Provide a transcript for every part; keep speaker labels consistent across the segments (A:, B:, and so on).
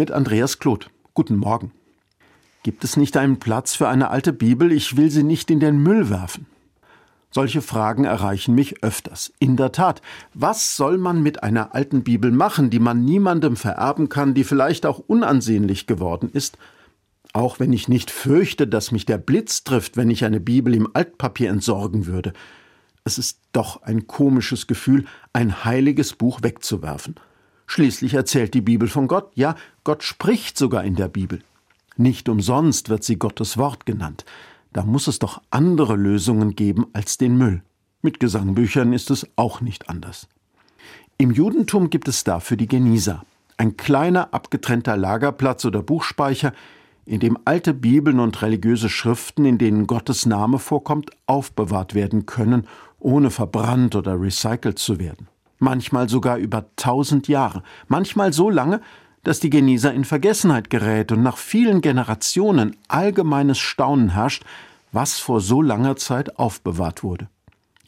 A: mit Andreas Kloth. Guten Morgen. Gibt es nicht einen Platz für eine alte Bibel? Ich will sie nicht in den Müll werfen. Solche Fragen erreichen mich öfters. In der Tat, was soll man mit einer alten Bibel machen, die man niemandem vererben kann, die vielleicht auch unansehnlich geworden ist? Auch wenn ich nicht fürchte, dass mich der Blitz trifft, wenn ich eine Bibel im Altpapier entsorgen würde. Es ist doch ein komisches Gefühl, ein heiliges Buch wegzuwerfen. Schließlich erzählt die Bibel von Gott. Ja, Gott spricht sogar in der Bibel. Nicht umsonst wird sie Gottes Wort genannt. Da muss es doch andere Lösungen geben als den Müll. Mit Gesangbüchern ist es auch nicht anders. Im Judentum gibt es dafür die Genisa, ein kleiner abgetrennter Lagerplatz oder Buchspeicher, in dem alte Bibeln und religiöse Schriften, in denen Gottes Name vorkommt, aufbewahrt werden können, ohne verbrannt oder recycelt zu werden manchmal sogar über tausend Jahre, manchmal so lange, dass die Genieser in Vergessenheit gerät und nach vielen Generationen allgemeines Staunen herrscht, was vor so langer Zeit aufbewahrt wurde.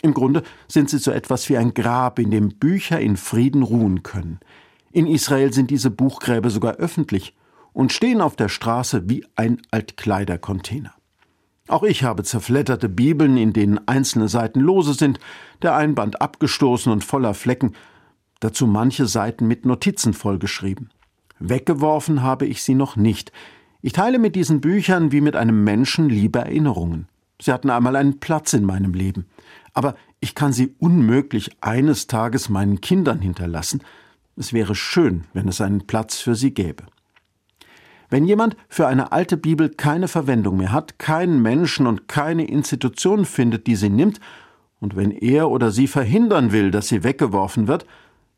A: Im Grunde sind sie so etwas wie ein Grab, in dem Bücher in Frieden ruhen können. In Israel sind diese Buchgräber sogar öffentlich und stehen auf der Straße wie ein Altkleidercontainer. Auch ich habe zerfletterte Bibeln, in denen einzelne Seiten lose sind, der Einband abgestoßen und voller Flecken, dazu manche Seiten mit Notizen vollgeschrieben. Weggeworfen habe ich sie noch nicht. Ich teile mit diesen Büchern wie mit einem Menschen liebe Erinnerungen. Sie hatten einmal einen Platz in meinem Leben. Aber ich kann sie unmöglich eines Tages meinen Kindern hinterlassen. Es wäre schön, wenn es einen Platz für sie gäbe. Wenn jemand für eine alte Bibel keine Verwendung mehr hat, keinen Menschen und keine Institution findet, die sie nimmt, und wenn er oder sie verhindern will, dass sie weggeworfen wird,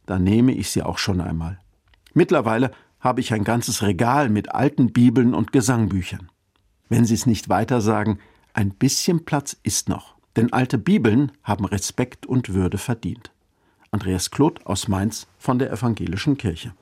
A: dann nehme ich sie auch schon einmal. Mittlerweile habe ich ein ganzes Regal mit alten Bibeln und Gesangbüchern. Wenn Sie es nicht weiter sagen, ein bisschen Platz ist noch, denn alte Bibeln haben Respekt und Würde verdient. Andreas Kloth aus Mainz von der Evangelischen Kirche.